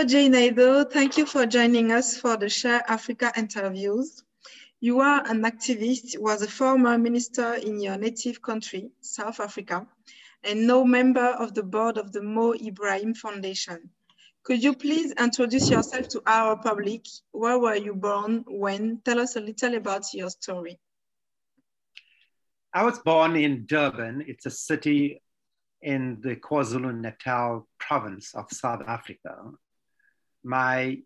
Hello, Jay Naidoo. Thank you for joining us for the Share Africa interviews. You are an activist, was a former minister in your native country, South Africa, and now member of the board of the Mo Ibrahim Foundation. Could you please introduce yourself to our public? Where were you born? When? Tell us a little about your story. I was born in Durban. It's a city in the KwaZulu-Natal province of South Africa. My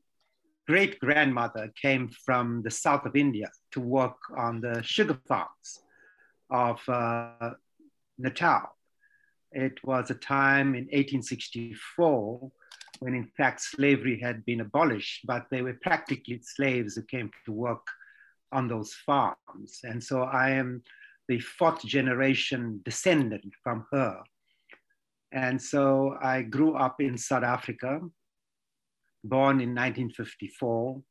great grandmother came from the south of India to work on the sugar farms of uh, Natal. It was a time in 1864 when, in fact, slavery had been abolished, but they were practically slaves who came to work on those farms. And so I am the fourth generation descendant from her. And so I grew up in South Africa born in 1954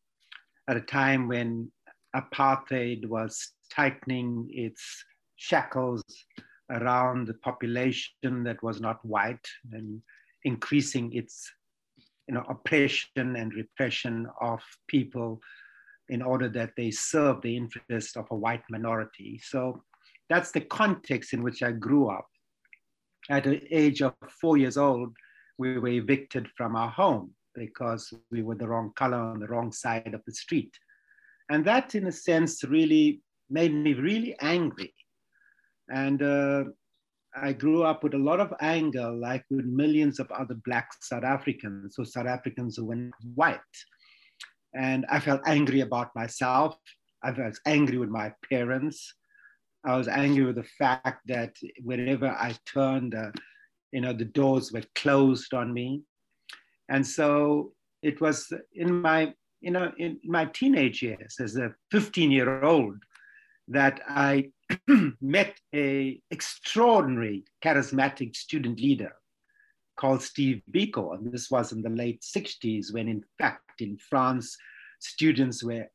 at a time when apartheid was tightening its shackles around the population that was not white and increasing its you know, oppression and repression of people in order that they serve the interests of a white minority. So that's the context in which I grew up. At the age of four years old, we were evicted from our home because we were the wrong color on the wrong side of the street. And that, in a sense, really made me really angry. And uh, I grew up with a lot of anger, like with millions of other Black South Africans, so South Africans who were white. And I felt angry about myself. I was angry with my parents. I was angry with the fact that wherever I turned, uh, you know, the doors were closed on me. And so it was in my, you know, in my teenage years as a 15 year old that I met a extraordinary charismatic student leader called Steve Biko. And this was in the late 60s when in fact in France, students were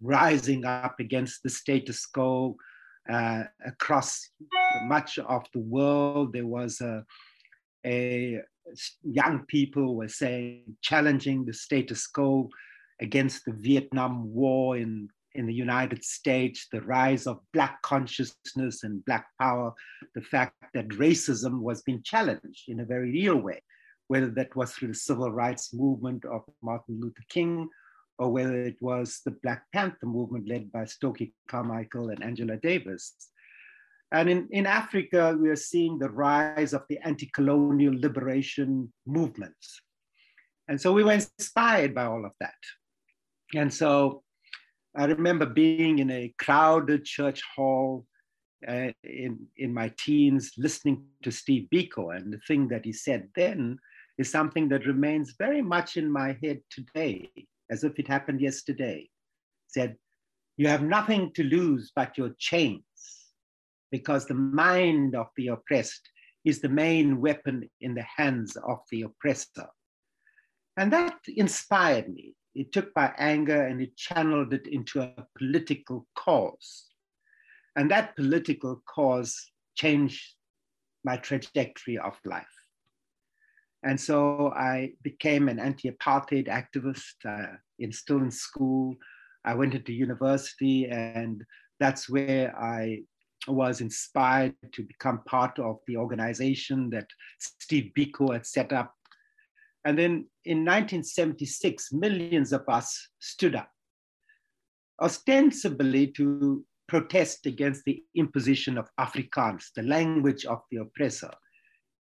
rising up against the status quo uh, across much of the world. There was a, a young people were saying, challenging the status quo against the Vietnam War in, in the United States, the rise of Black consciousness and Black power, the fact that racism was being challenged in a very real way, whether that was through the civil rights movement of Martin Luther King or whether it was the Black Panther movement led by Stokely Carmichael and Angela Davis. And in, in Africa, we are seeing the rise of the anti-colonial liberation movements. And so we were inspired by all of that. And so I remember being in a crowded church hall uh, in, in my teens, listening to Steve Biko. And the thing that he said then is something that remains very much in my head today, as if it happened yesterday. He said, You have nothing to lose but your chains because the mind of the oppressed is the main weapon in the hands of the oppressor. And that inspired me. It took my anger and it channeled it into a political cause. And that political cause changed my trajectory of life. And so I became an anti apartheid activist uh, in, still in school. I went into university, and that's where I was inspired to become part of the organization that Steve Biko had set up. And then in 1976, millions of us stood up, ostensibly to protest against the imposition of Afrikaans, the language of the oppressor,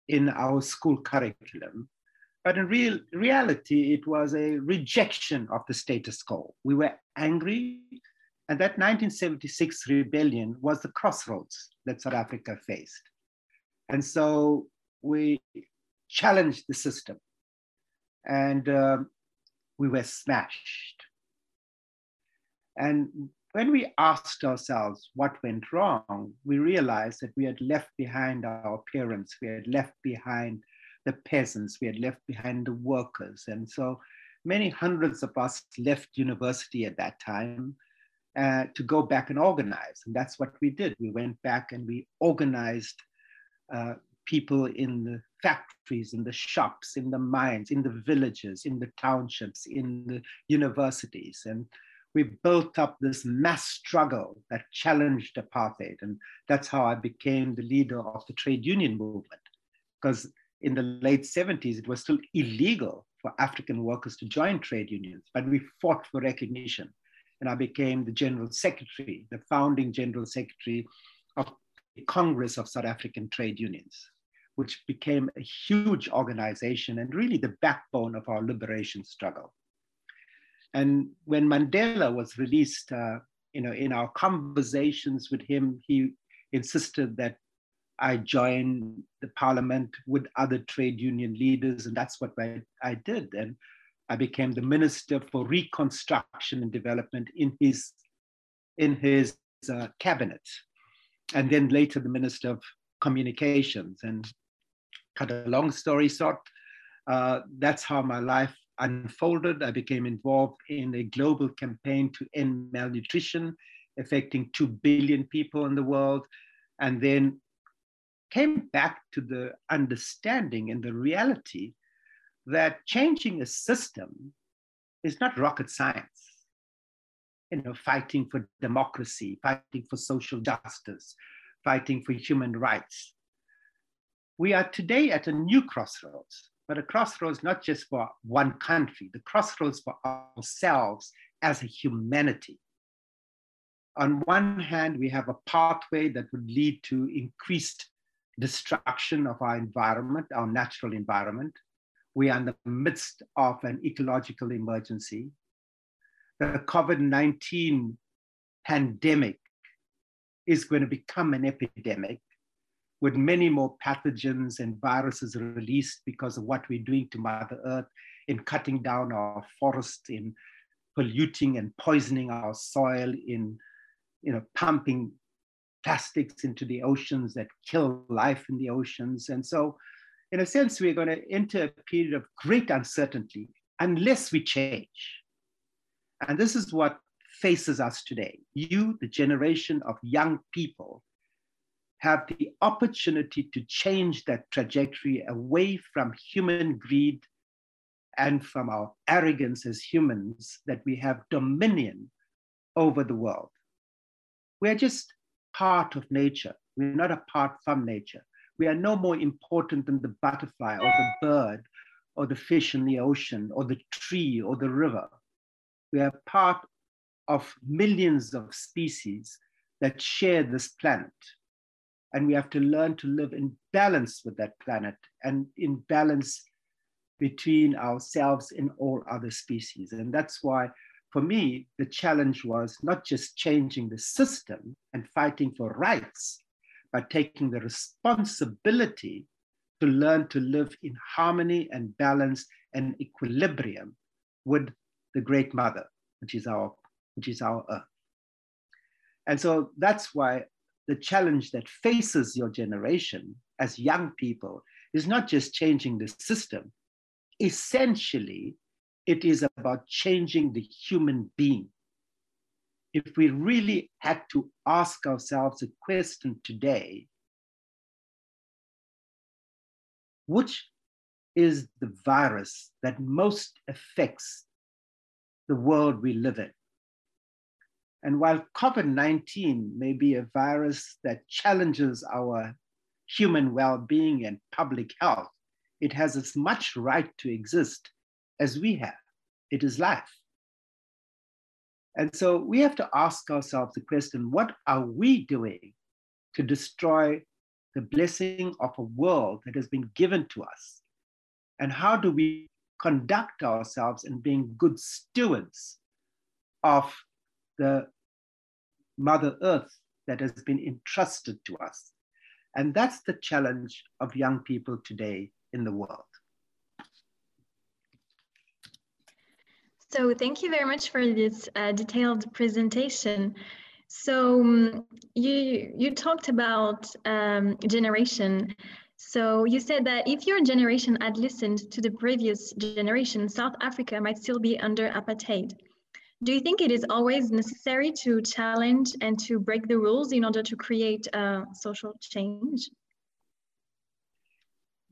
in our school curriculum. But in real reality, it was a rejection of the status quo. We were angry and that 1976 rebellion was the crossroads that South Africa faced. And so we challenged the system and um, we were smashed. And when we asked ourselves what went wrong, we realized that we had left behind our parents, we had left behind the peasants, we had left behind the workers. And so many hundreds of us left university at that time uh, to go back and organize. And that's what we did. We went back and we organized uh, people in the factories, in the shops, in the mines, in the villages, in the townships, in the universities. And we built up this mass struggle that challenged apartheid. And that's how I became the leader of the trade union movement. Because in the late 70s, it was still illegal for African workers to join trade unions, but we fought for recognition. And I became the general secretary, the founding general secretary of the Congress of South African Trade Unions, which became a huge organization and really the backbone of our liberation struggle. And when Mandela was released, uh, you know, in our conversations with him, he insisted that I join the parliament with other trade union leaders, and that's what I, I did. And I became the minister for reconstruction and development in his in his uh, cabinet, and then later the minister of communications. And cut a long story short, uh, that's how my life unfolded. I became involved in a global campaign to end malnutrition, affecting two billion people in the world, and then came back to the understanding and the reality that changing a system is not rocket science. You know, fighting for democracy, fighting for social justice, fighting for human rights. We are today at a new crossroads, but a crossroads not just for one country, the crossroads for ourselves as a humanity. On one hand, we have a pathway that would lead to increased destruction of our environment, our natural environment. We are in the midst of an ecological emergency. The COVID 19 pandemic is going to become an epidemic with many more pathogens and viruses released because of what we're doing to Mother Earth in cutting down our forests, in polluting and poisoning our soil, in you know, pumping plastics into the oceans that kill life in the oceans. And so, in a sense, we're going to enter a period of great uncertainty unless we change. And this is what faces us today. You, the generation of young people, have the opportunity to change that trajectory away from human greed and from our arrogance as humans that we have dominion over the world. We're just part of nature. We're not apart from nature. We are no more important than the butterfly or the bird or the fish in the ocean or the tree or the river. We are part of millions of species that share this planet. And we have to learn to live in balance with that planet and in balance between ourselves and all other species. And that's why for me, the challenge was not just changing the system and fighting for rights, but taking the responsibility to learn to live in harmony and balance and equilibrium with the great mother, which is our, which is our earth. And so that's why the challenge that faces your generation as young people is not just changing the system, essentially it is about changing the human being. If we really had to ask ourselves a question today, which is the virus that most affects the world we live in? And while COVID 19 may be a virus that challenges our human well being and public health, it has as much right to exist as we have. It is life. And so we have to ask ourselves the question what are we doing to destroy the blessing of a world that has been given to us? And how do we conduct ourselves in being good stewards of the Mother Earth that has been entrusted to us? And that's the challenge of young people today in the world. So thank you very much for this uh, detailed presentation. So um, you you talked about um, generation. So you said that if your generation had listened to the previous generation, South Africa might still be under apartheid. Do you think it is always necessary to challenge and to break the rules in order to create uh, social change?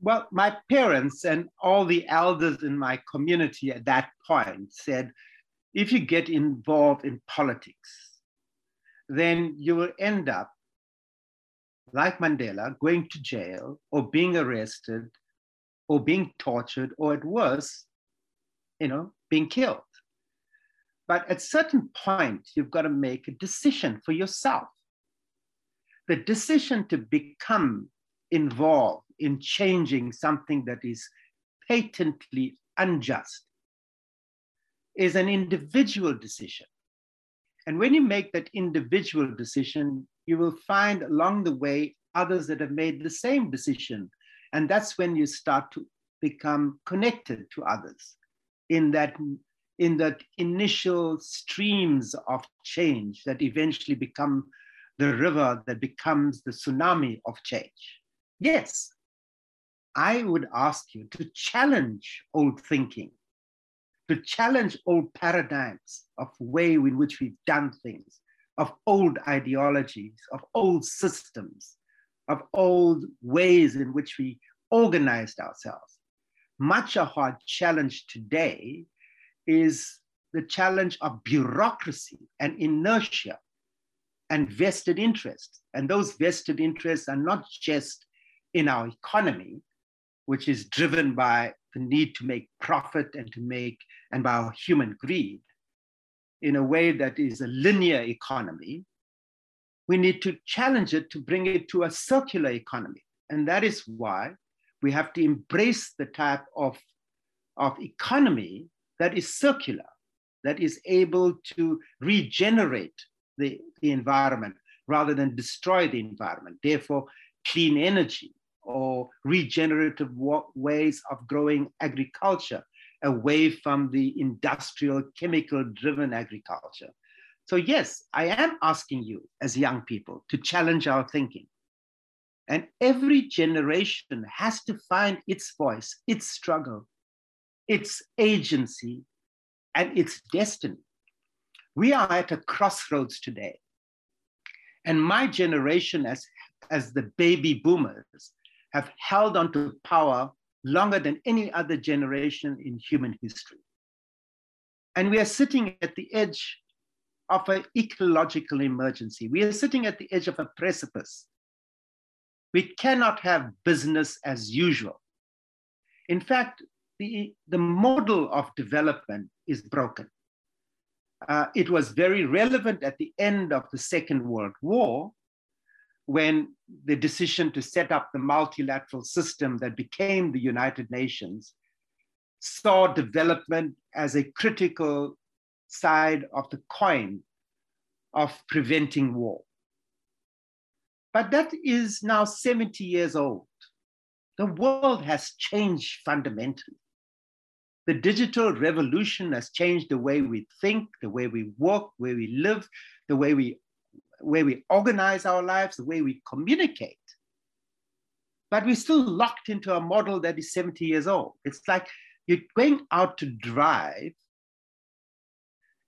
Well, my parents and all the elders in my community at that point said, if you get involved in politics, then you will end up, like Mandela, going to jail or being arrested or being tortured or at worst, you know, being killed. But at certain point, you've got to make a decision for yourself. The decision to become involved in changing something that is patently unjust is an individual decision. And when you make that individual decision, you will find along the way others that have made the same decision. And that's when you start to become connected to others in that in that initial streams of change that eventually become the river that becomes the tsunami of change. Yes, I would ask you to challenge old thinking, to challenge old paradigms of way in which we've done things, of old ideologies, of old systems, of old ways in which we organized ourselves. Much of our challenge today is the challenge of bureaucracy and inertia and vested interests. And those vested interests are not just in our economy, which is driven by the need to make profit and to make, and by our human greed, in a way that is a linear economy, we need to challenge it to bring it to a circular economy. And that is why we have to embrace the type of, of economy that is circular, that is able to regenerate the, the environment rather than destroy the environment. Therefore, clean energy or regenerative ways of growing agriculture away from the industrial chemical driven agriculture. So, yes, I am asking you as young people to challenge our thinking. And every generation has to find its voice, its struggle, its agency, and its destiny. We are at a crossroads today. And my generation, as, as the baby boomers, have held on to power longer than any other generation in human history. And we are sitting at the edge of an ecological emergency. We are sitting at the edge of a precipice. We cannot have business as usual. In fact, the, the model of development is broken. Uh, it was very relevant at the end of the Second World War when the decision to set up the multilateral system that became the United Nations saw development as a critical side of the coin of preventing war. But that is now 70 years old. The world has changed fundamentally. The digital revolution has changed the way we think, the way we work, where we live, the way we, way we organize our lives, the way we communicate. But we're still locked into a model that is 70 years old. It's like you're going out to drive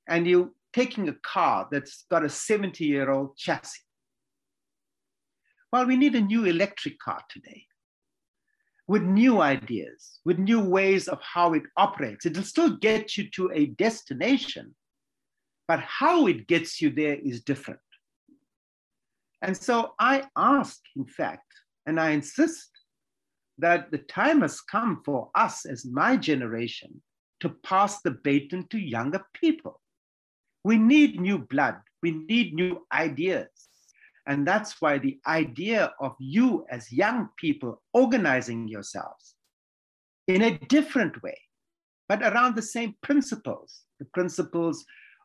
and you're taking a car that's got a 70 year old chassis. Well, we need a new electric car today with new ideas, with new ways of how it operates. It'll still get you to a destination, but how it gets you there is different. And so I ask, in fact, and I insist that the time has come for us as my generation to pass the baton to younger people. We need new blood, we need new ideas. And that's why the idea of you as young people organizing yourselves in a different way, but around the same principles the principles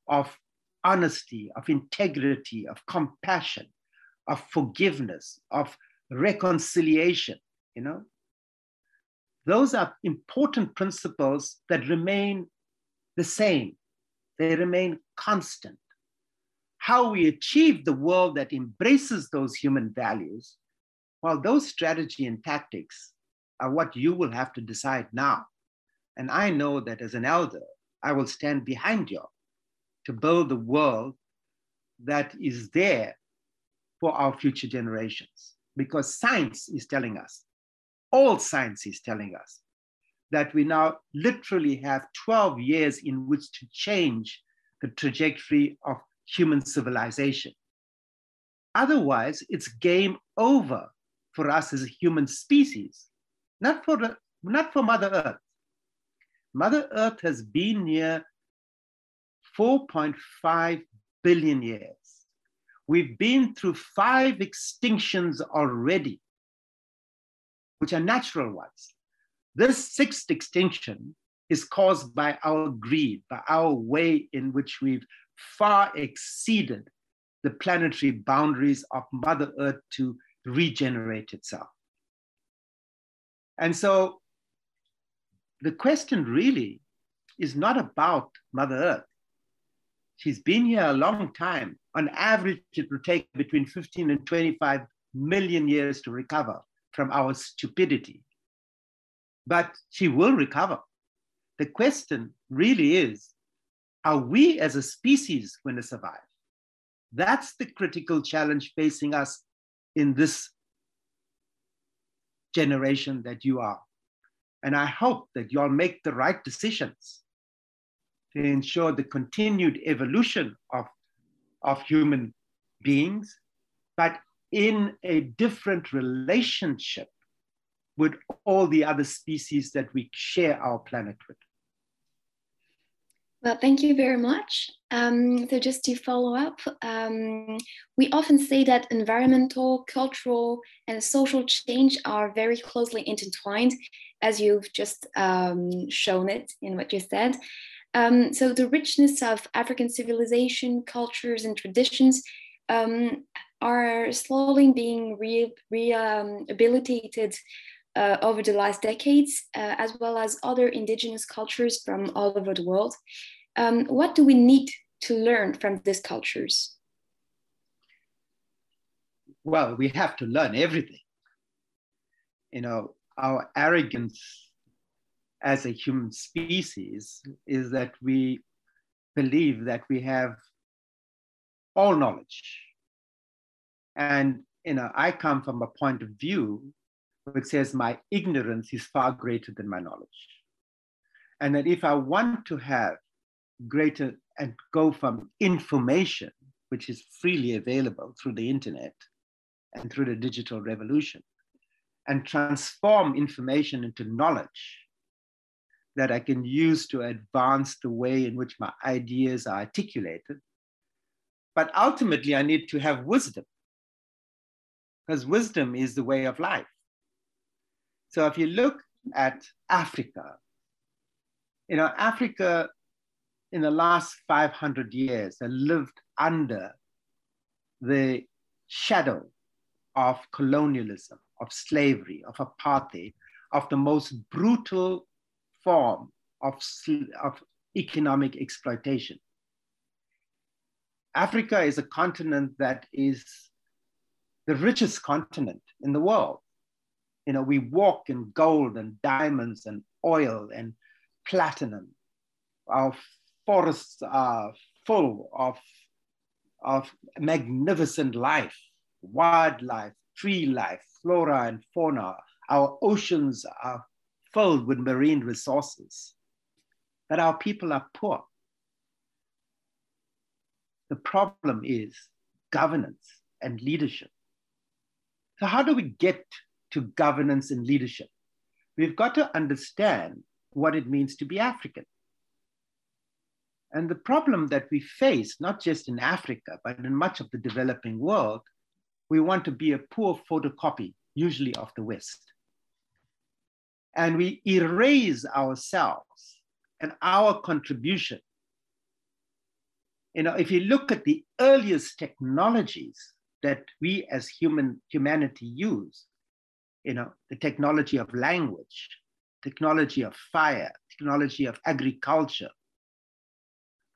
of honesty, of integrity, of compassion, of forgiveness, of reconciliation, you know. Those are important principles that remain the same, they remain constant how we achieve the world that embraces those human values, well, those strategy and tactics are what you will have to decide now. And I know that as an elder, I will stand behind you to build the world that is there for our future generations. Because science is telling us all science is telling us that we now literally have 12 years in which to change the trajectory of human civilization. Otherwise, it's game over for us as a human species, not for, the, not for Mother Earth. Mother Earth has been here 4.5 billion years. We've been through five extinctions already, which are natural ones. This sixth extinction is caused by our greed, by our way in which we've far exceeded the planetary boundaries of Mother Earth to regenerate itself. And so the question really is not about Mother Earth. She's been here a long time. On average, it will take between 15 and 25 million years to recover from our stupidity. But she will recover. The question really is are we as a species going to survive? That's the critical challenge facing us in this generation that you are. And I hope that you'll make the right decisions to ensure the continued evolution of, of human beings, but in a different relationship with all the other species that we share our planet with. Well, thank you very much. Um, so, just to follow up, um, we often say that environmental, cultural, and social change are very closely intertwined, as you've just um, shown it in what you said. Um, so, the richness of African civilization, cultures, and traditions um, are slowly being re- rehabilitated uh, over the last decades, uh, as well as other indigenous cultures from all over the world. Um, what do we need to learn from these cultures? Well, we have to learn everything. You know, our arrogance as a human species is that we believe that we have all knowledge. And you know, I come from a point of view which says my ignorance is far greater than my knowledge. And that if I want to have greater and go from information, which is freely available through the internet and through the digital revolution, and transform information into knowledge that I can use to advance the way in which my ideas are articulated. But ultimately, I need to have wisdom because wisdom is the way of life. So if you look at Africa, you know, Africa in the last 500 years has lived under the shadow of colonialism, of slavery, of apartheid, of the most brutal form of, of economic exploitation. Africa is a continent that is the richest continent in the world. You know, we walk in gold and diamonds and oil and platinum. Our forests are full of, of magnificent life, wildlife, tree life, flora and fauna. Our oceans are filled with marine resources. But our people are poor. The problem is governance and leadership. So, how do we get to governance and leadership? We've got to understand what it means to be African. And the problem that we face, not just in Africa, but in much of the developing world, we want to be a poor photocopy, usually of the West. And we erase ourselves and our contribution. You know, if you look at the earliest technologies that we as human humanity use, you know, the technology of language, technology of fire, technology of agriculture,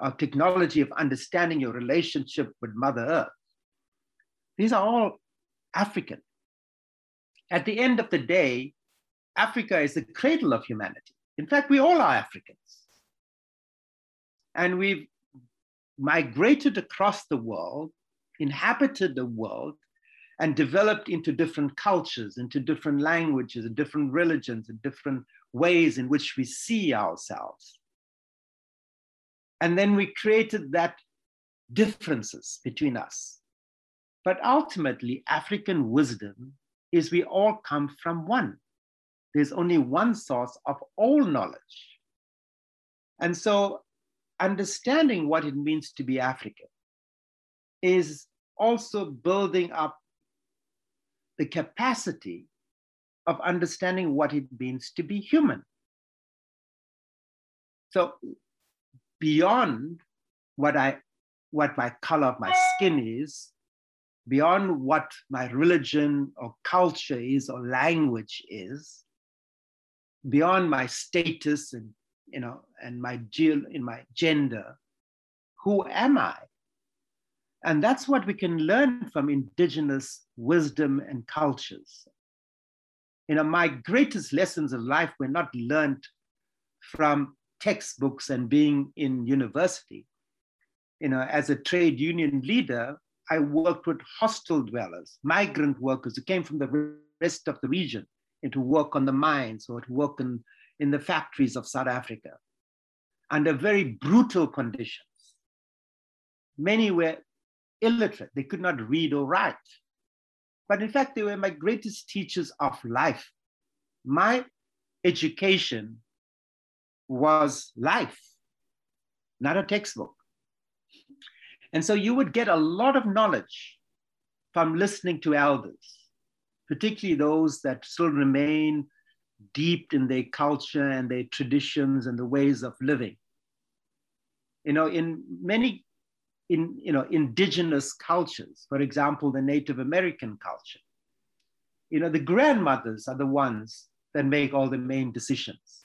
uh, technology of understanding your relationship with Mother Earth. These are all African. At the end of the day, Africa is the cradle of humanity. In fact, we all are Africans. And we've migrated across the world, inhabited the world, and developed into different cultures, into different languages, and different religions, and different ways in which we see ourselves. And then we created that differences between us. But ultimately, African wisdom is we all come from one. There's only one source of all knowledge. And so, understanding what it means to be African is also building up the capacity of understanding what it means to be human. So, beyond what I what my color of my skin is, beyond what my religion or culture is or language is, beyond my status and you know and my in my gender, who am I? And that's what we can learn from indigenous wisdom and cultures. You know, my greatest lessons of life were not learned from textbooks and being in university. You know, as a trade union leader, I worked with hostel dwellers, migrant workers who came from the rest of the region to work on the mines or to work in, in the factories of South Africa under very brutal conditions. Many were illiterate, they could not read or write. But in fact, they were my greatest teachers of life. My education was life, not a textbook. And so you would get a lot of knowledge from listening to elders, particularly those that still remain deep in their culture and their traditions and the ways of living. You know, in many in you know indigenous cultures, for example, the Native American culture, you know, the grandmothers are the ones that make all the main decisions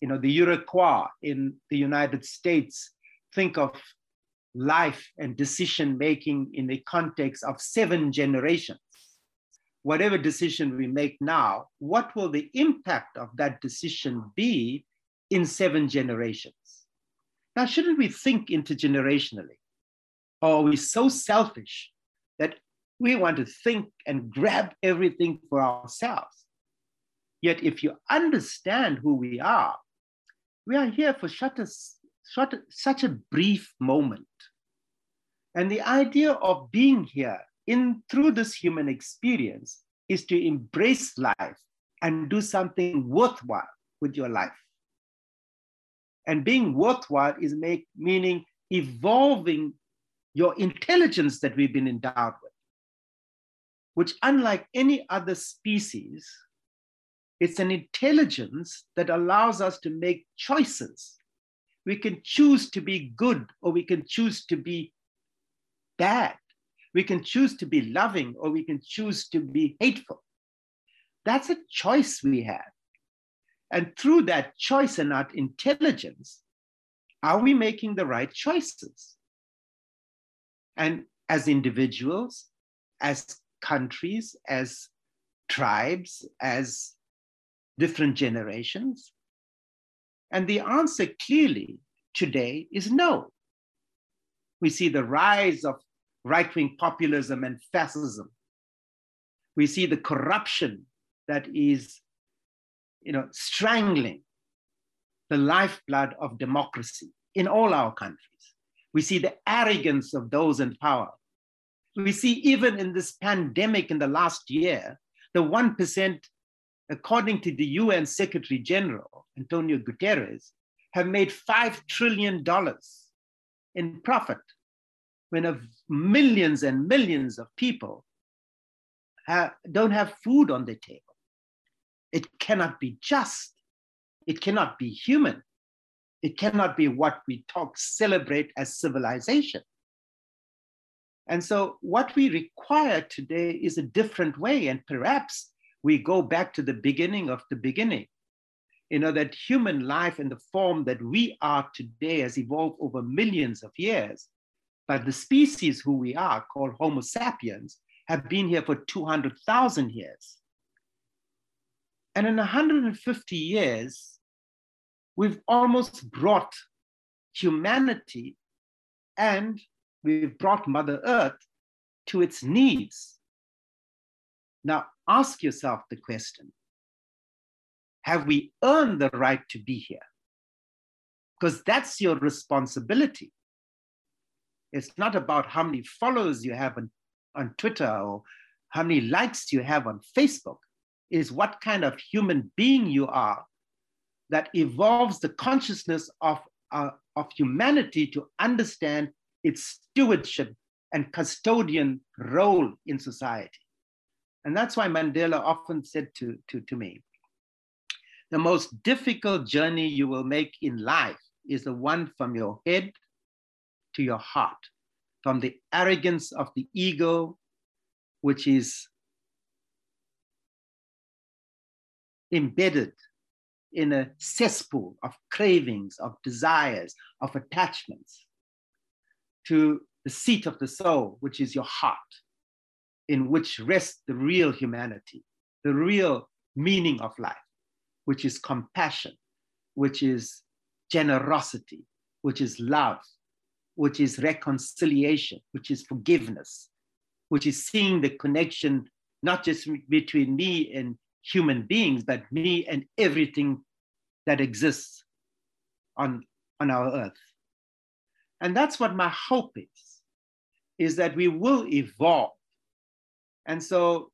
you know, the Iroquois in the United States think of life and decision making in the context of seven generations. Whatever decision we make now, what will the impact of that decision be in seven generations? Now, shouldn't we think intergenerationally? Or are we so selfish that we want to think and grab everything for ourselves? Yet, if you understand who we are, we are here for such a, such a, such a brief moment. And the idea of being here in through this human experience is to embrace life and do something worthwhile with your life. And being worthwhile is make, meaning evolving your intelligence that we've been endowed with, which, unlike any other species, it's an intelligence that allows us to make choices. We can choose to be good or we can choose to be bad. We can choose to be loving or we can choose to be hateful. That's a choice we have. And through that choice and that intelligence, are we making the right choices? And as individuals, as countries, as tribes, as different generations? And the answer clearly today is no. We see the rise of right wing populism and fascism. We see the corruption that is you know, strangling the lifeblood of democracy in all our countries. We see the arrogance of those in power. We see even in this pandemic in the last year, the 1% according to the UN Secretary General, Antonio Guterres, have made $5 trillion in profit when of millions and millions of people have, don't have food on their table. It cannot be just. It cannot be human. It cannot be what we talk, celebrate as civilization. And so, what we require today is a different way, and perhaps we go back to the beginning of the beginning. You know, that human life in the form that we are today has evolved over millions of years. But the species who we are, called Homo sapiens, have been here for 200,000 years. And in 150 years, we've almost brought humanity and we've brought Mother Earth to its needs Now ask yourself the question Have we earned the right to be here? Because that's your responsibility. It's not about how many followers you have on, on Twitter or how many likes you have on Facebook. Is what kind of human being you are that evolves the consciousness of, uh, of humanity to understand its stewardship and custodian role in society. And that's why Mandela often said to, to, to me the most difficult journey you will make in life is the one from your head to your heart, from the arrogance of the ego, which is embedded in a cesspool of cravings, of desires, of attachments, to the seat of the soul, which is your heart, in which rests the real humanity, the real meaning of life, which is compassion, which is generosity, which is love, which is reconciliation, which is forgiveness, which is seeing the connection not just between me and human beings, but me and everything that exists on, on our earth. And that's what my hope is, is that we will evolve. And so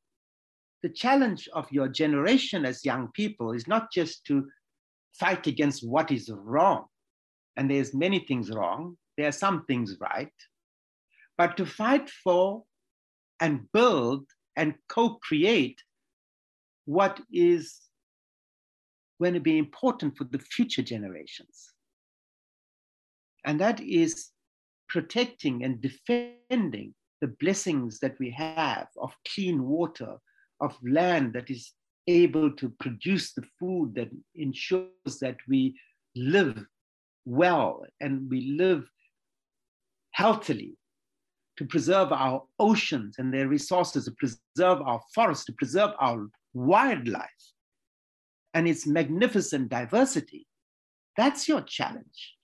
the challenge of your generation as young people is not just to fight against what is wrong. And there's many things wrong. There are some things right. But to fight for and build and co-create what is going to be important for the future generations. And that is protecting and defending the blessings that we have of clean water, of land that is able to produce the food that ensures that we live well and we live healthily, to preserve our oceans and their resources, to preserve our forests, to preserve our wildlife and its magnificent diversity. That's your challenge,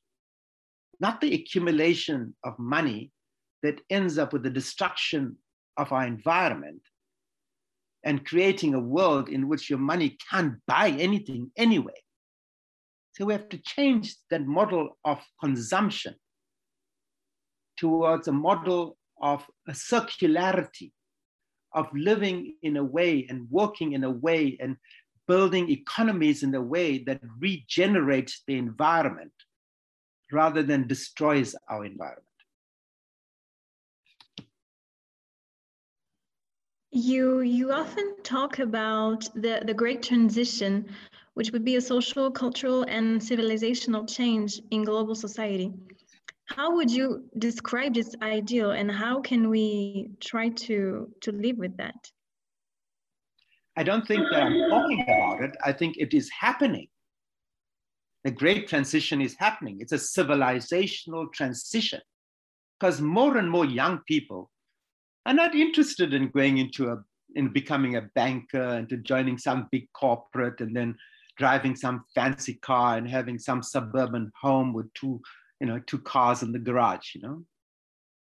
not the accumulation of money that ends up with the destruction of our environment and creating a world in which your money can't buy anything anyway. So we have to change that model of consumption towards a model of a circularity, of living in a way and working in a way and building economies in a way that regenerates the environment rather than destroys our environment. You you often talk about the, the great transition, which would be a social, cultural, and civilizational change in global society. How would you describe this ideal and how can we try to, to live with that? I don't think that I'm talking about it. I think it is happening. The great transition is happening. It's a civilizational transition because more and more young people are not interested in going into a in becoming a banker and to joining some big corporate and then driving some fancy car and having some suburban home with two you know two cars in the garage you know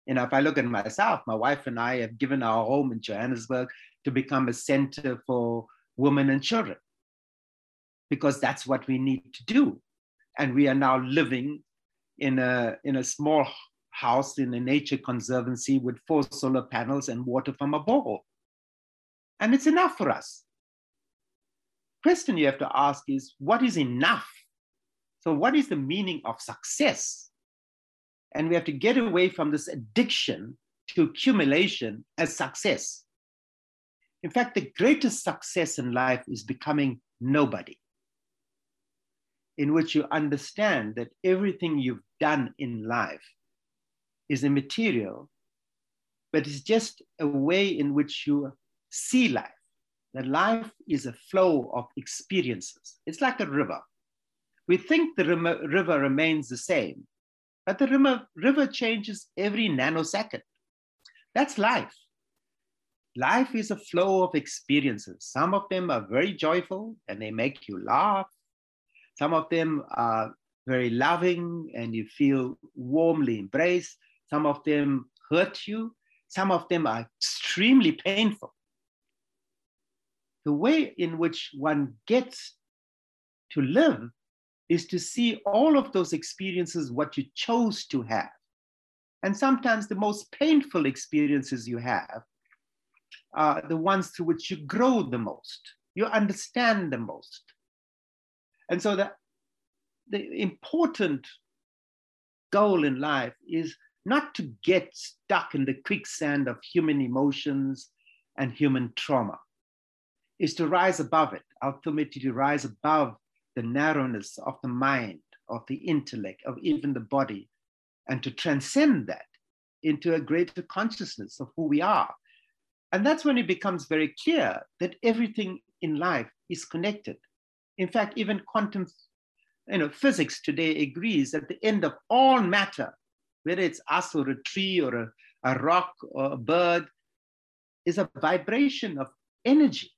you know if i look at myself my wife and i have given our home in johannesburg to become a center for women and children because that's what we need to do and we are now living in a in a small house in a nature conservancy with four solar panels and water from a borehole. And it's enough for us. Question you have to ask is what is enough? So, what is the meaning of success? And we have to get away from this addiction to accumulation as success. In fact, the greatest success in life is becoming nobody, in which you understand that everything you've done in life is immaterial, but it's just a way in which you see life. That life is a flow of experiences. It's like a river. We think the river remains the same, but the river, river changes every nanosecond. That's life. Life is a flow of experiences. Some of them are very joyful and they make you laugh. Some of them are very loving and you feel warmly embraced. Some of them hurt you. Some of them are extremely painful. the way in which one gets to live is to see all of those experiences what you chose to have. And sometimes the most painful experiences you have are the ones through which you grow the most, you understand the most. And so the, the important goal in life is not to get stuck in the quicksand of human emotions and human trauma, is to rise above it, ultimately to rise above the narrowness of the mind, of the intellect, of even the body, and to transcend that into a greater consciousness of who we are. And that's when it becomes very clear that everything in life is connected. In fact, even quantum you know, physics today agrees that the end of all matter, whether it's us or a tree or a, a rock or a bird, is a vibration of energy.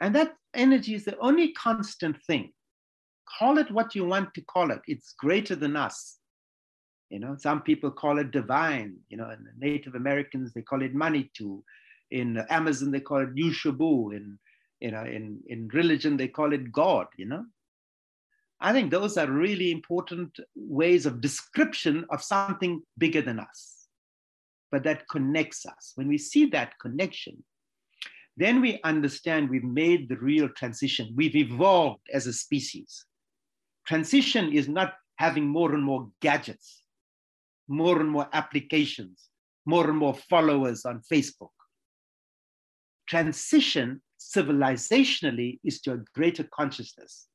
And that energy is the only constant thing. Call it what you want to call it. It's greater than us. You know, some people call it divine. You know, in Native Americans they call it Manitou. In Amazon they call it Yushabu. In you know, in in religion they call it God. You know, I think those are really important ways of description of something bigger than us, but that connects us. When we see that connection, then we understand we've made the real transition. We've evolved as a species. Transition is not having more and more gadgets, more and more applications, more and more followers on Facebook. Transition civilizationally is to a greater consciousness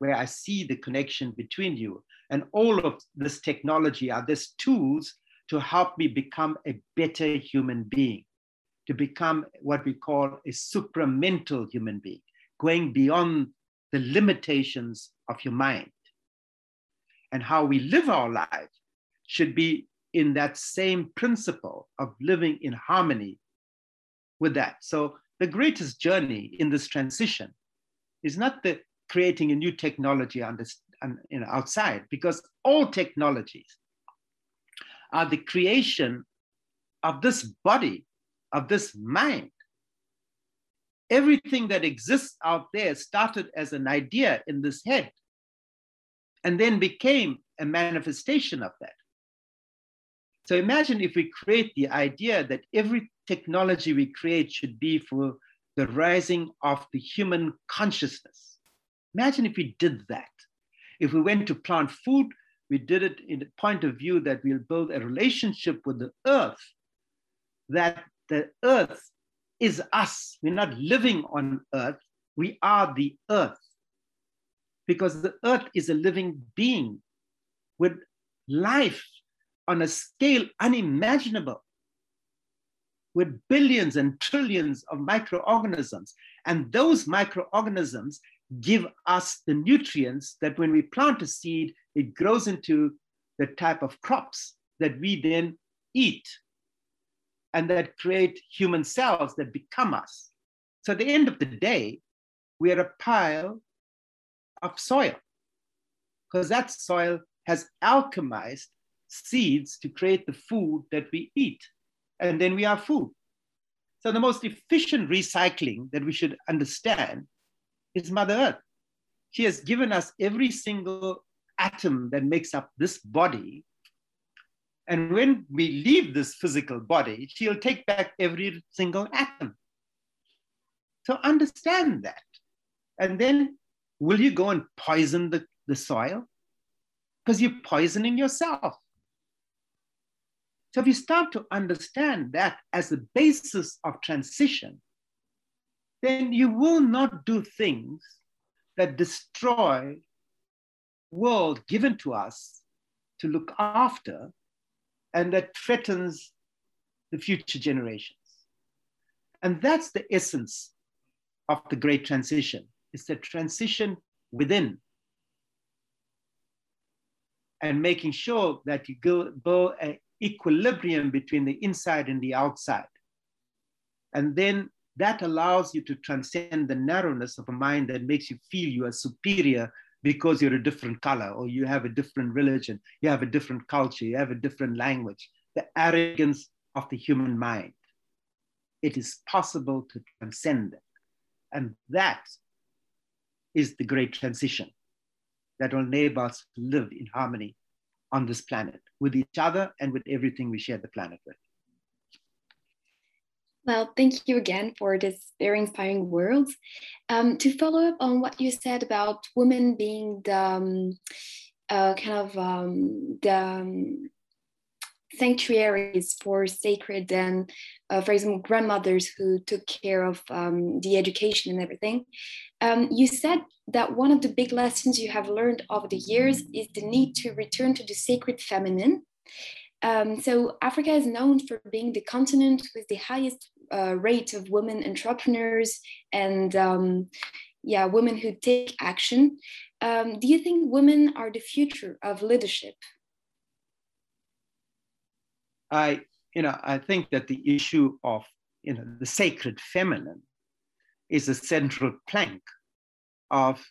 where I see the connection between you. And all of this technology are these tools to help me become a better human being to become what we call a supramental human being, going beyond the limitations of your mind. And how we live our life should be in that same principle of living in harmony with that. So, the greatest journey in this transition is not the creating a new technology on you know, outside, because all technologies are the creation of this body of this mind. Everything that exists out there started as an idea in this head and then became a manifestation of that. So imagine if we create the idea that every technology we create should be for the rising of the human consciousness. Imagine if we did that. If we went to plant food, we did it in the point of view that we'll build a relationship with the earth that the earth is us. We're not living on earth, we are the earth. Because the earth is a living being with life on a scale unimaginable, with billions and trillions of microorganisms. And those microorganisms give us the nutrients that when we plant a seed, it grows into the type of crops that we then eat and that create human cells that become us. So at the end of the day, we are a pile of soil because that soil has alchemized seeds to create the food that we eat. And then we are food. So the most efficient recycling that we should understand is Mother Earth. She has given us every single atom that makes up this body and when we leave this physical body, she'll take back every single atom. So understand that. And then will you go and poison the, the soil? Because you're poisoning yourself. So if you start to understand that as the basis of transition, then you will not do things that destroy world given to us to look after and that threatens the future generations. And that's the essence of the great transition. It's the transition within and making sure that you build an equilibrium between the inside and the outside. And then that allows you to transcend the narrowness of a mind that makes you feel you are superior because you're a different color or you have a different religion, you have a different culture, you have a different language, the arrogance of the human mind. it is possible to transcend it. And that is the great transition that will enable us to live in harmony on this planet with each other and with everything we share the planet with. Well, thank you again for this very inspiring words. Um, to follow up on what you said about women being the um, uh, kind of um, the um, sanctuaries for sacred and, uh, for example, grandmothers who took care of um, the education and everything. Um, you said that one of the big lessons you have learned over the years is the need to return to the sacred feminine. Um, so Africa is known for being the continent with the highest uh, rate of women entrepreneurs and um, yeah, women who take action. Um, do you think women are the future of leadership? I, you know, I think that the issue of, you know, the sacred feminine is a central plank of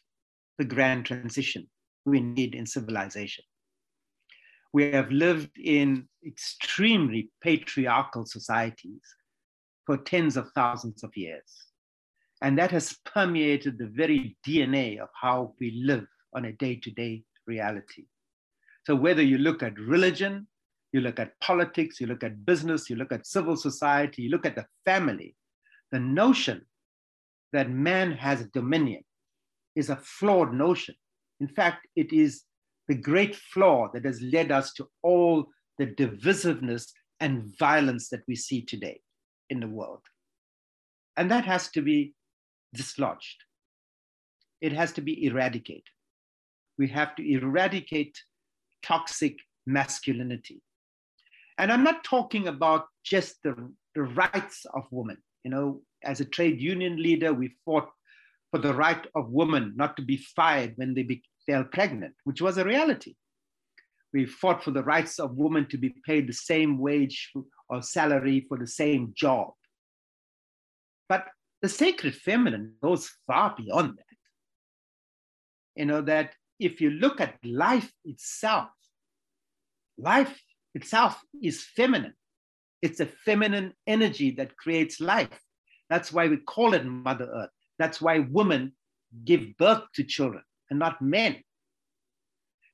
the grand transition we need in civilization. We have lived in extremely patriarchal societies for tens of thousands of years. And that has permeated the very DNA of how we live on a day to day reality. So, whether you look at religion, you look at politics, you look at business, you look at civil society, you look at the family, the notion that man has dominion is a flawed notion. In fact, it is the great flaw that has led us to all the divisiveness and violence that we see today in the world. And that has to be dislodged. It has to be eradicated. We have to eradicate toxic masculinity. And I'm not talking about just the, the rights of women. You know, as a trade union leader, we fought for the right of women not to be fired when they be, fell pregnant, which was a reality. We fought for the rights of women to be paid the same wage or salary for the same job. But the sacred feminine goes far beyond that. You know, that if you look at life itself, life itself is feminine. It's a feminine energy that creates life. That's why we call it Mother Earth. That's why women give birth to children and not men.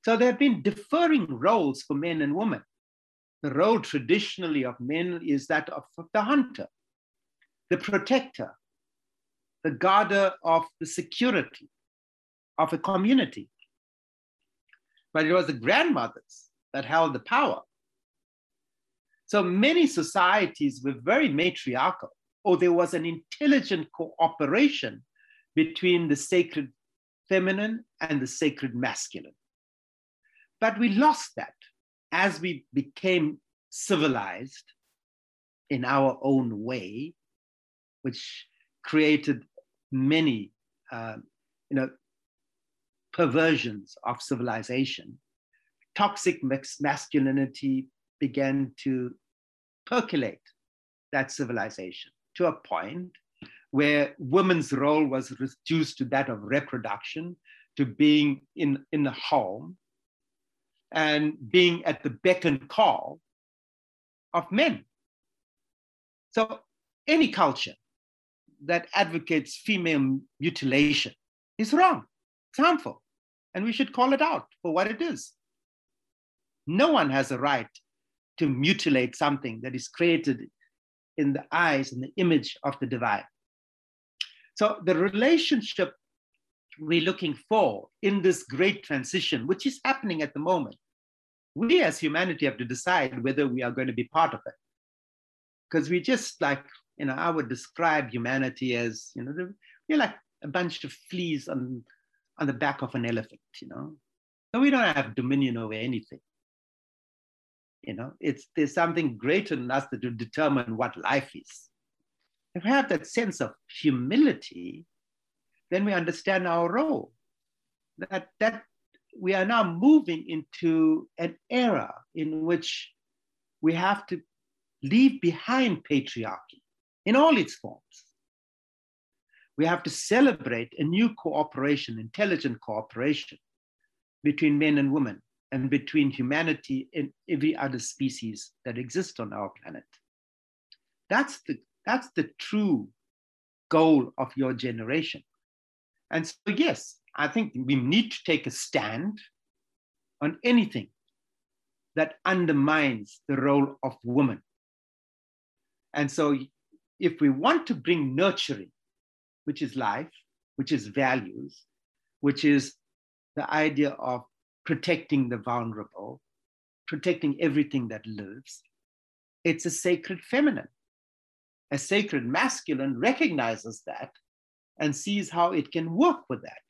So there have been differing roles for men and women. The role traditionally of men is that of the hunter, the protector, the guarder of the security of a community. But it was the grandmothers that held the power. So many societies were very matriarchal, or there was an intelligent cooperation between the sacred feminine and the sacred masculine. But we lost that as we became civilized in our own way, which created many, uh, you know, perversions of civilization. Toxic masculinity began to percolate that civilization to a point where women's role was reduced to that of reproduction, to being in, in the home, and being at the beck and call of men. So, any culture that advocates female mutilation is wrong, it's harmful, and we should call it out for what it is. No one has a right to mutilate something that is created in the eyes and the image of the divine. So the relationship we're looking for in this great transition, which is happening at the moment, we as humanity have to decide whether we are going to be part of it. Because we just like, you know, I would describe humanity as, you know, we're like a bunch of fleas on, on the back of an elephant, you know. So we don't have dominion over anything. You know, it's there's something greater than us that will determine what life is. If we have that sense of humility, then we understand our role. That that we are now moving into an era in which we have to leave behind patriarchy in all its forms. We have to celebrate a new cooperation, intelligent cooperation between men and women and between humanity and every other species that exists on our planet. That's the, That's the true goal of your generation. And so, yes, I think we need to take a stand on anything that undermines the role of women. And so, if we want to bring nurturing, which is life, which is values, which is the idea of protecting the vulnerable, protecting everything that lives, it's a sacred feminine. A sacred masculine recognizes that and sees how it can work with that.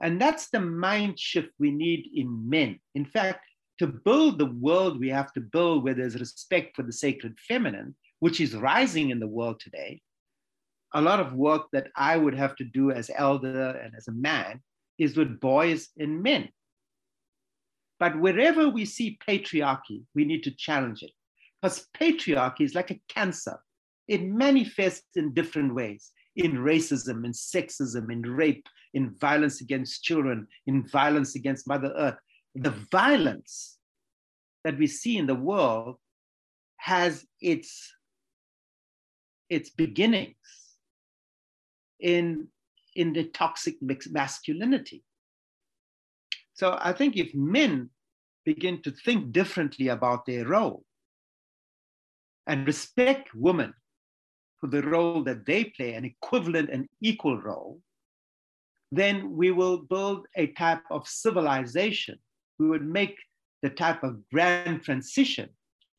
And that's the mind shift we need in men. In fact, to build the world we have to build where there's respect for the sacred feminine, which is rising in the world today, a lot of work that I would have to do as elder and as a man is with boys and men. But wherever we see patriarchy, we need to challenge it. Because patriarchy is like a cancer. It manifests in different ways in racism, in sexism, in rape, in violence against children, in violence against Mother Earth. The violence that we see in the world has its, its beginnings in, in the toxic masculinity. So I think if men begin to think differently about their role and respect women for the role that they play, an equivalent and equal role, then we will build a type of civilization. We would make the type of grand transition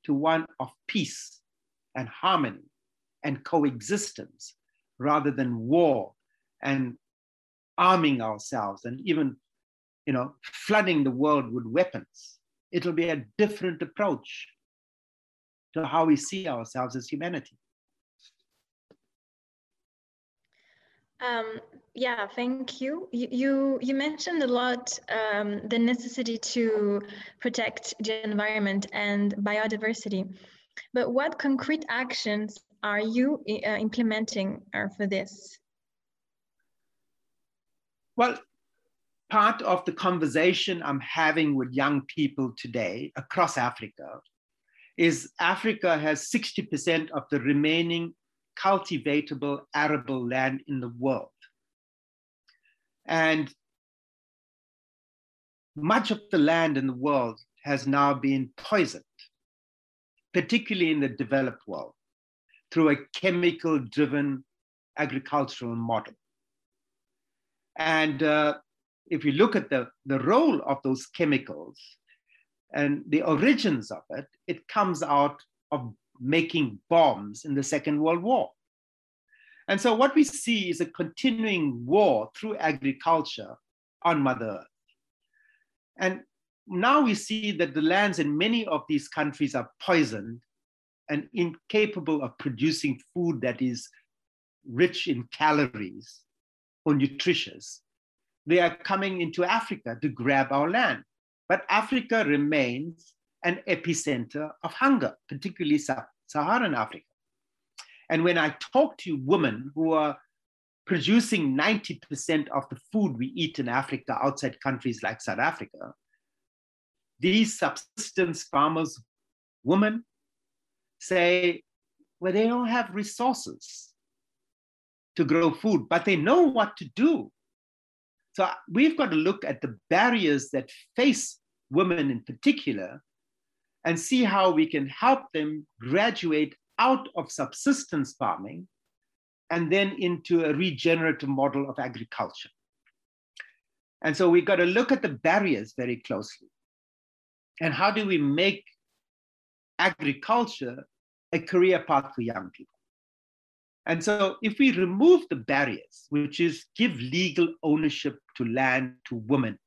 to one of peace and harmony and coexistence rather than war and arming ourselves and even you know flooding the world with weapons it'll be a different approach to how we see ourselves as humanity Um, yeah, thank you. you. You mentioned a lot um, the necessity to protect the environment and biodiversity, but what concrete actions are you uh, implementing uh, for this? Well, part of the conversation I'm having with young people today across Africa is Africa has 60% of the remaining cultivatable arable land in the world. And much of the land in the world has now been poisoned, particularly in the developed world, through a chemical driven agricultural model. And uh, if you look at the, the role of those chemicals and the origins of it, it comes out of making bombs in the Second World War. And so what we see is a continuing war through agriculture on Mother Earth. And now we see that the lands in many of these countries are poisoned and incapable of producing food that is rich in calories or nutritious. They are coming into Africa to grab our land. But Africa remains an epicenter of hunger, particularly Saharan Africa. And when I talk to women who are producing 90% of the food we eat in Africa outside countries like South Africa, these subsistence farmers, women, say, well, they don't have resources to grow food, but they know what to do. So we've got to look at the barriers that face women in particular and see how we can help them graduate out of subsistence farming and then into a regenerative model of agriculture. And so we've got to look at the barriers very closely. And how do we make agriculture a career path for young people? And so if we remove the barriers, which is give legal ownership to land to women,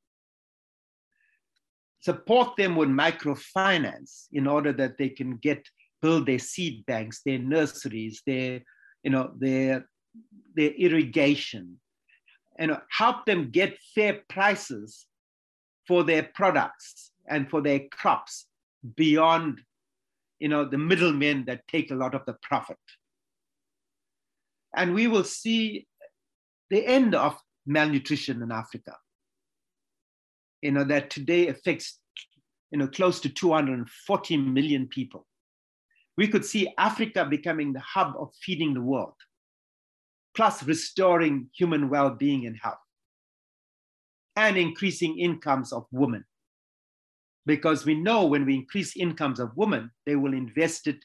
support them with microfinance in order that they can get build their seed banks, their nurseries, their you know their their irrigation, and help them get fair prices for their products and for their crops beyond you know the middlemen that take a lot of the profit. And we will see the end of malnutrition in africa you know, that today affects, you know, close to 240 million people. we could see Africa becoming the hub of feeding the world, plus restoring human well being and health, and increasing incomes of women. Because we know when we increase incomes of women, they will invest it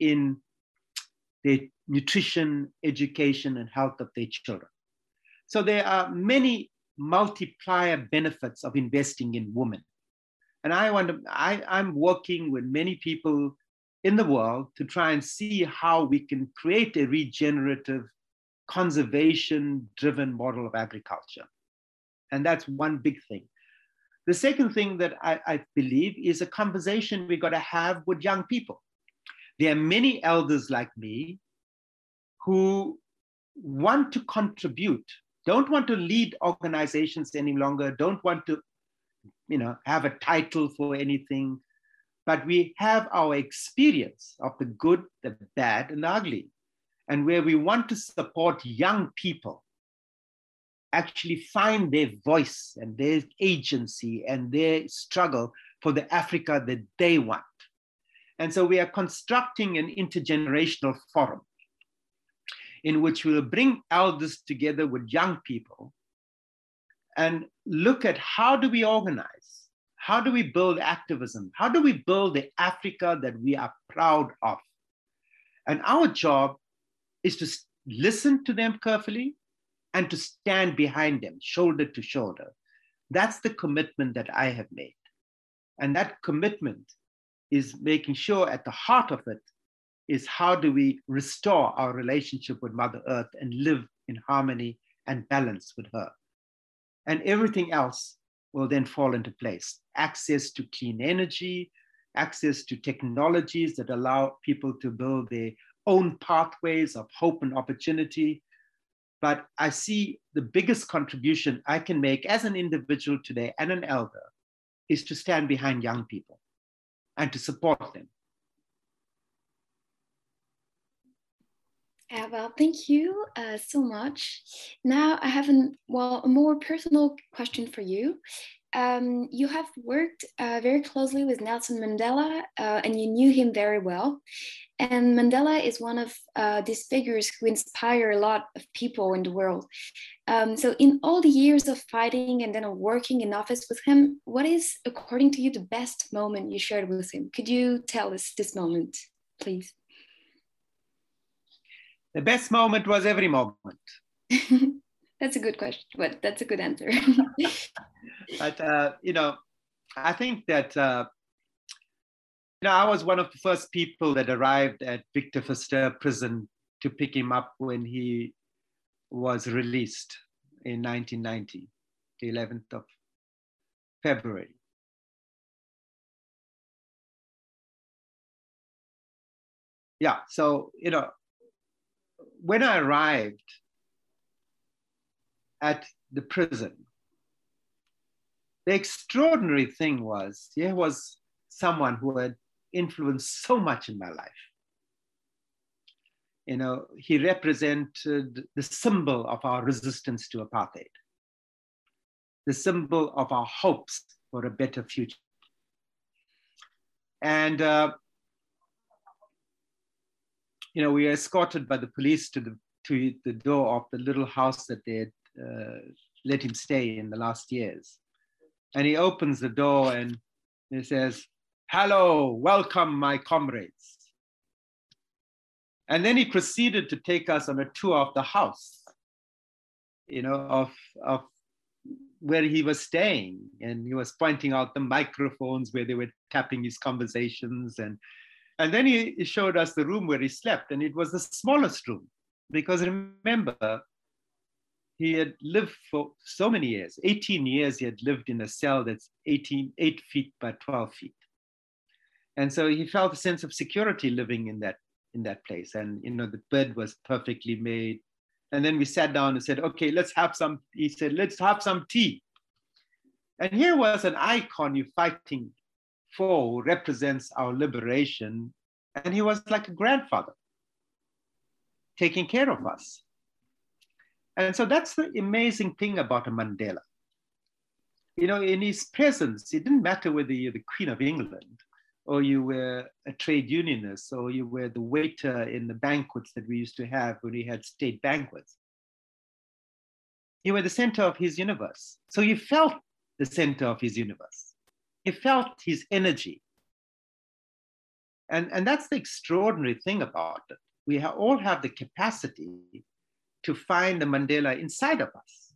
in their nutrition, education, and health of their children. So there are many multiplier benefits of investing in women. And I want to, I, I'm working with many people in the world to try and see how we can create a regenerative, conservation driven model of agriculture. And that's one big thing. The second thing that I, I believe is a conversation we've got to have with young people. There are many elders like me who want to contribute, don't want to lead organizations any longer, don't want to you know, have a title for anything, but we have our experience of the good, the bad, and the ugly. And where we want to support young people actually find their voice and their agency and their struggle for the Africa that they want. And so we are constructing an intergenerational forum in which we'll bring elders together with young people and look at how do we organize? How do we build activism? How do we build the Africa that we are proud of? And our job is to listen to them carefully and to stand behind them, shoulder to shoulder. That's the commitment that I have made. And that commitment is making sure at the heart of it is how do we restore our relationship with Mother Earth and live in harmony and balance with her and everything else will then fall into place. Access to clean energy, access to technologies that allow people to build their own pathways of hope and opportunity. But I see the biggest contribution I can make as an individual today and an elder is to stand behind young people and to support them. Uh, well, thank you uh, so much. Now I have an, well, a more personal question for you. Um, you have worked uh, very closely with Nelson Mandela uh, and you knew him very well. And Mandela is one of uh, these figures who inspire a lot of people in the world. Um, so, in all the years of fighting and then working in office with him, what is, according to you, the best moment you shared with him? Could you tell us this moment, please? The best moment was every moment. that's a good question, but that's a good answer. but uh, you know, I think that uh, you know I was one of the first people that arrived at Victor Verster prison to pick him up when he was released in 1990, the 11th of February. Yeah, so you know, when I arrived at the prison, the extraordinary thing was here was someone who had influenced so much in my life. You know, he represented the symbol of our resistance to apartheid, the symbol of our hopes for a better future. And uh, you know, we were escorted by the police to the to the door of the little house that they had uh, let him stay in the last years. And he opens the door and he says, Hello, welcome, my comrades. And then he proceeded to take us on a tour of the house, you know, of, of where he was staying. And he was pointing out the microphones where they were tapping his conversations and and then he showed us the room where he slept, and it was the smallest room because remember, he had lived for so many years 18 years, he had lived in a cell that's 18, 8 feet by 12 feet. And so he felt a sense of security living in that in that place. And you know, the bed was perfectly made. And then we sat down and said, okay, let's have some. He said, let's have some tea. And here was an icon you fighting foe represents our liberation. And he was like a grandfather, taking care of us. And so that's the amazing thing about a Mandela. You know, in his presence, it didn't matter whether you're the Queen of England or you were a trade unionist, or you were the waiter in the banquets that we used to have when we had state banquets. You were the center of his universe. So you felt the center of his universe. You felt his energy. And, and that's the extraordinary thing about it. We ha- all have the capacity to find the Mandela inside of us,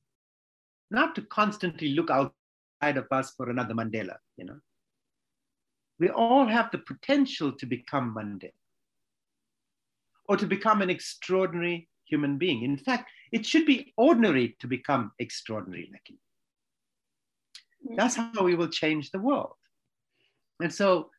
not to constantly look outside of us for another Mandela, you know. We all have the potential to become Mandela or to become an extraordinary human being. In fact, it should be ordinary to become extraordinary, Nikki. Mm. That's how we will change the world. And so,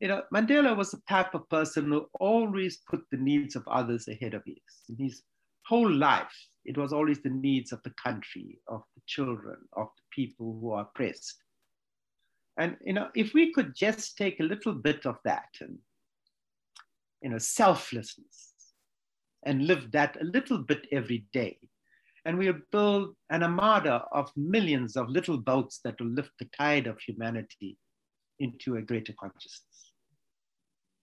you know, Mandela was the type of person who always put the needs of others ahead of his. In his whole life, it was always the needs of the country, of the children, of the people who are oppressed. And you know, if we could just take a little bit of that and you know, selflessness and live that a little bit every day, and we'll build an armada of millions of little boats that will lift the tide of humanity into a greater consciousness.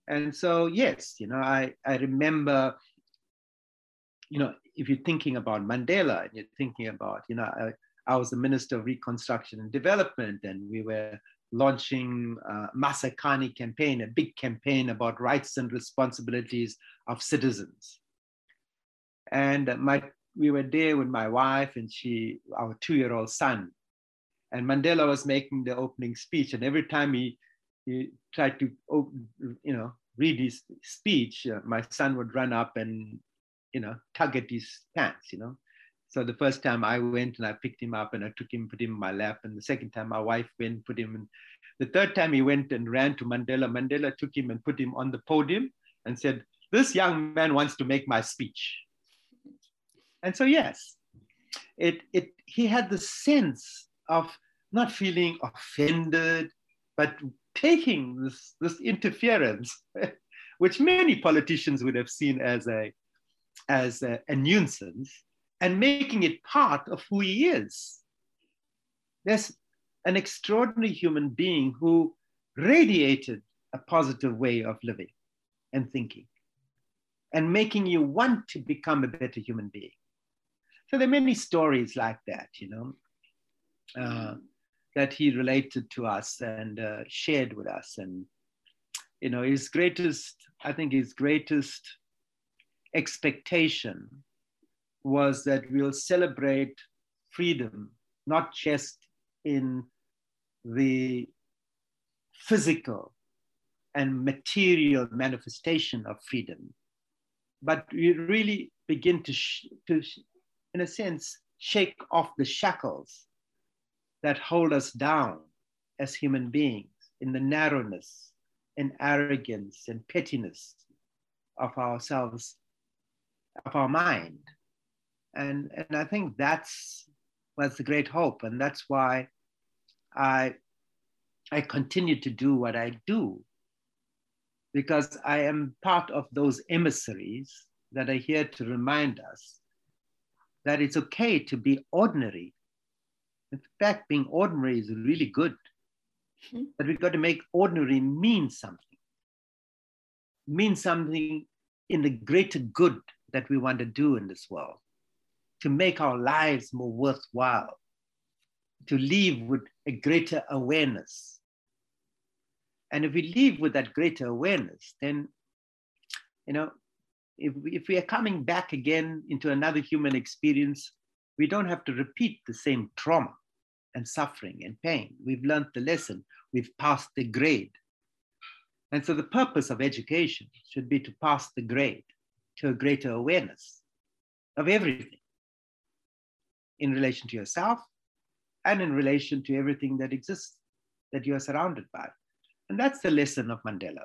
And so, yes, you know, I, I remember, you know, if you're thinking about Mandela and you're thinking about, you know, I, I was the Minister of Reconstruction and Development, and we were launching uh, Masakhane campaign, a big campaign about rights and responsibilities of citizens. And my, we were there with my wife and she, our two-year-old son. And Mandela was making the opening speech, and every time he, he tried to, open, you know, read his speech, uh, my son would run up and, you know, tug at his pants, you know. So the first time I went and I picked him up and I took him, put him in my lap. And the second time my wife went, put him in. The third time he went and ran to Mandela. Mandela took him and put him on the podium and said, This young man wants to make my speech. And so, yes, it, it, he had the sense of not feeling offended, but taking this, this interference, which many politicians would have seen as a, as a, a nuisance, and making it part of who he is. There's an extraordinary human being who radiated a positive way of living and thinking and making you want to become a better human being. So there are many stories like that, you know, uh, that he related to us and uh, shared with us. And, you know, his greatest, I think his greatest expectation was that we'll celebrate freedom, not just in the physical and material manifestation of freedom, but we really begin to, to in a sense, shake off the shackles that hold us down as human beings in the narrowness and arrogance and pettiness of ourselves, of our mind. And and I think that's was the great hope, and that's why I I continue to do what I do because I am part of those emissaries that are here to remind us that it's okay to be ordinary. In fact, being ordinary is really good, mm-hmm. but we've got to make ordinary mean something, mean something in the greater good that we want to do in this world to make our lives more worthwhile, to live with a greater awareness. And if we live with that greater awareness, then, you know, if, if we are coming back again into another human experience, we don't have to repeat the same trauma and suffering and pain. We've learned the lesson, we've passed the grade. And so the purpose of education should be to pass the grade to a greater awareness of everything in relation to yourself and in relation to everything that exists that you are surrounded by. And that's the lesson of Mandela.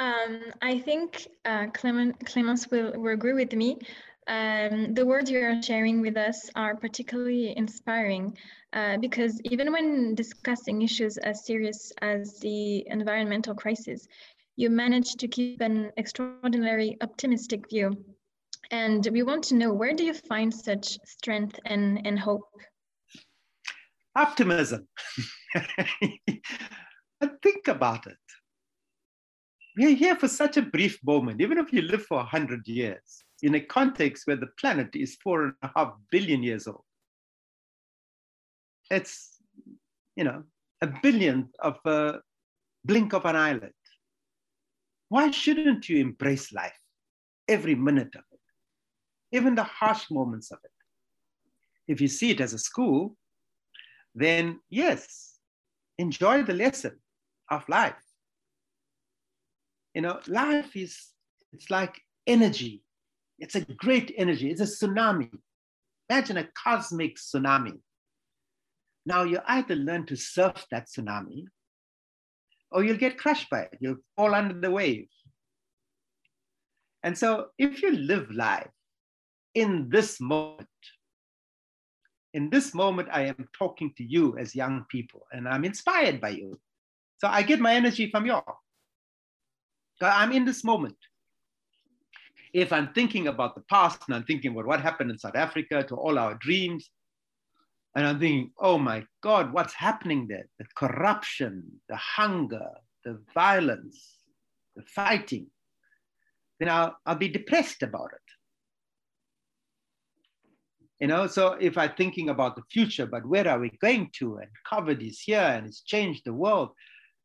Um, I think uh, Clemence will, will agree with me. Um, the words you are sharing with us are particularly inspiring uh, because even when discussing issues as serious as the environmental crisis, you manage to keep an extraordinarily optimistic view and we want to know where do you find such strength and, and hope? Optimism. think about it. We're here for such a brief moment, even if you live for 100 years, in a context where the planet is four and a half billion years old. It's, you know, a billionth of a blink of an eyelid. Why shouldn't you embrace life, every minute of it, even the harsh moments of it? If you see it as a school, then yes, enjoy the lesson of life. You know, life is, it's like energy. It's a great energy. It's a tsunami. Imagine a cosmic tsunami. Now you either learn to surf that tsunami or you'll get crushed by it. You'll fall under the wave. And so if you live life in this moment, in this moment, I am talking to you as young people and I'm inspired by you. So I get my energy from you. I'm in this moment. If I'm thinking about the past and I'm thinking about what happened in South Africa to all our dreams, and I'm thinking, oh my God, what's happening there? The corruption, the hunger, the violence, the fighting. Then I'll, I'll be depressed about it. You know, so if I'm thinking about the future, but where are we going to? And COVID is here and it's changed the world.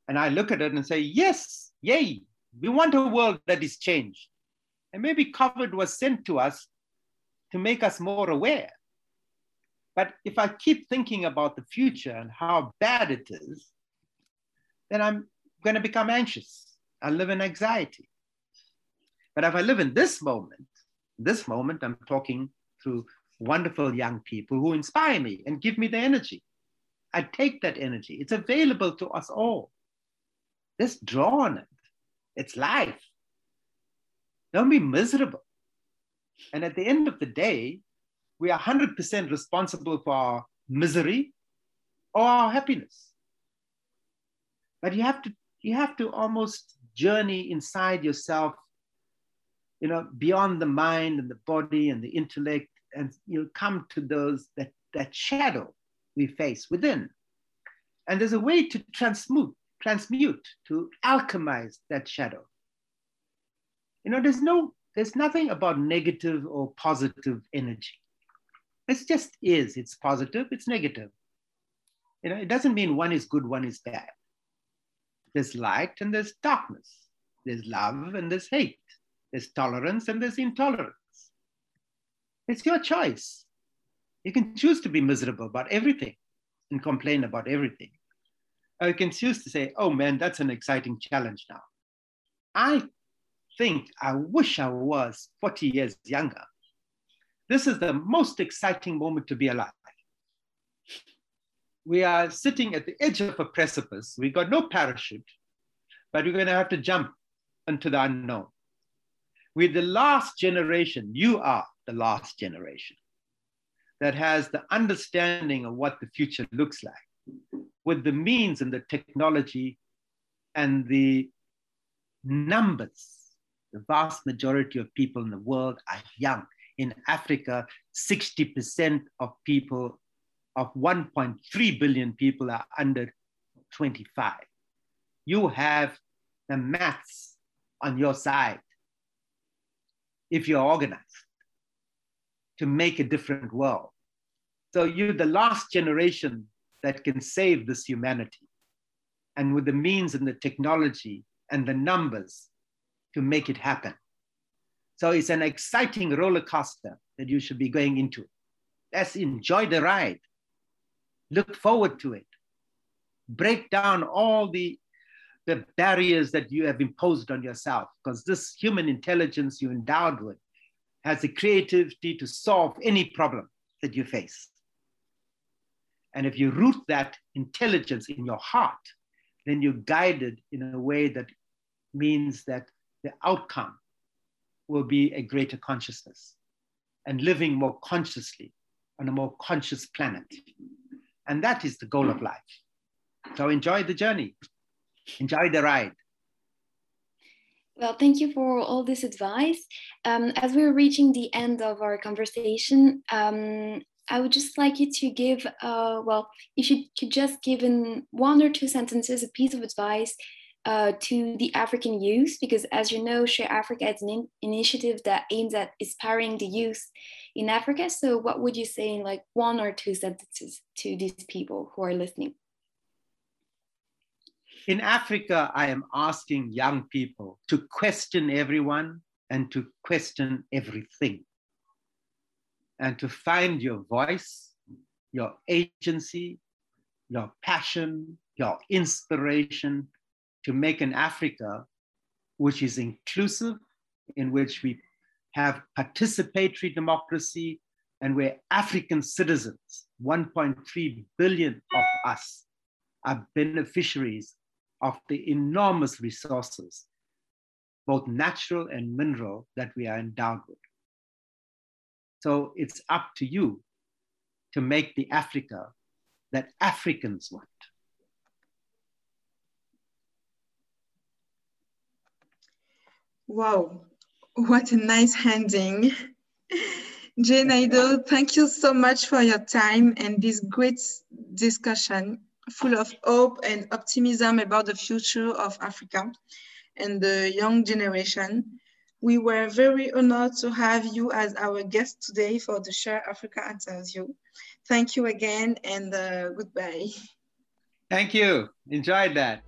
And I look at it and say, yes, yay, we want a world that is changed. And maybe COVID was sent to us to make us more aware. But if I keep thinking about the future and how bad it is, then I'm going to become anxious. I live in anxiety. But if I live in this moment, this moment, I'm talking to wonderful young people who inspire me and give me the energy. I take that energy. It's available to us all. Just draw on it. It's life. Don't be miserable. And at the end of the day, we are 100% responsible for our misery or our happiness. But you have to, you have to almost journey inside yourself, you know, beyond the mind and the body and the intellect, and you'll come to those that, that shadow we face within. And there's a way to transmute transmute, to alchemize that shadow. You know, there's no, there's nothing about negative or positive energy. It just is. It's positive, it's negative. You know, it doesn't mean one is good, one is bad. There's light and there's darkness. There's love and there's hate. There's tolerance and there's intolerance. It's your choice. You can choose to be miserable about everything and complain about everything. I can choose to say, oh man, that's an exciting challenge now. I think I wish I was 40 years younger. This is the most exciting moment to be alive. We are sitting at the edge of a precipice. We got no parachute, but we're going to have to jump into the unknown. We're the last generation, you are the last generation that has the understanding of what the future looks like with the means and the technology and the numbers. The vast majority of people in the world are young. In Africa, 60% of people, of 1.3 billion people, are under 25. You have the maths on your side if you're organized to make a different world. So you're the last generation that can save this humanity and with the means and the technology and the numbers to make it happen. So it's an exciting roller coaster that you should be going into. Let's enjoy the ride. Look forward to it. Break down all the, the barriers that you have imposed on yourself, because this human intelligence you're endowed with has the creativity to solve any problem that you face. And if you root that intelligence in your heart, then you're guided in a way that means that the outcome will be a greater consciousness and living more consciously on a more conscious planet. And that is the goal of life. So enjoy the journey, enjoy the ride. Well, thank you for all this advice. Um, as we're reaching the end of our conversation, um, I would just like you to give, uh, well, if you could just give in one or two sentences a piece of advice uh, to the African youth, because as you know, Share Africa is an in initiative that aims at inspiring the youth in Africa. So, what would you say in like one or two sentences to these people who are listening? In Africa, I am asking young people to question everyone and to question everything and to find your voice, your agency, your passion, your inspiration to make an Africa which is inclusive, in which we have participatory democracy, and where African citizens, 1.3 billion of us, are beneficiaries of the enormous resources, both natural and mineral, that we are endowed with. So it's up to you to make the Africa that Africans want. Wow, what a nice ending. Jay Naidoo, thank you so much for your time and this great discussion full of hope and optimism about the future of Africa and the young generation. We were very honored to have you as our guest today for the Share Africa interview. Thank you again and uh, goodbye. Thank you. Enjoyed that.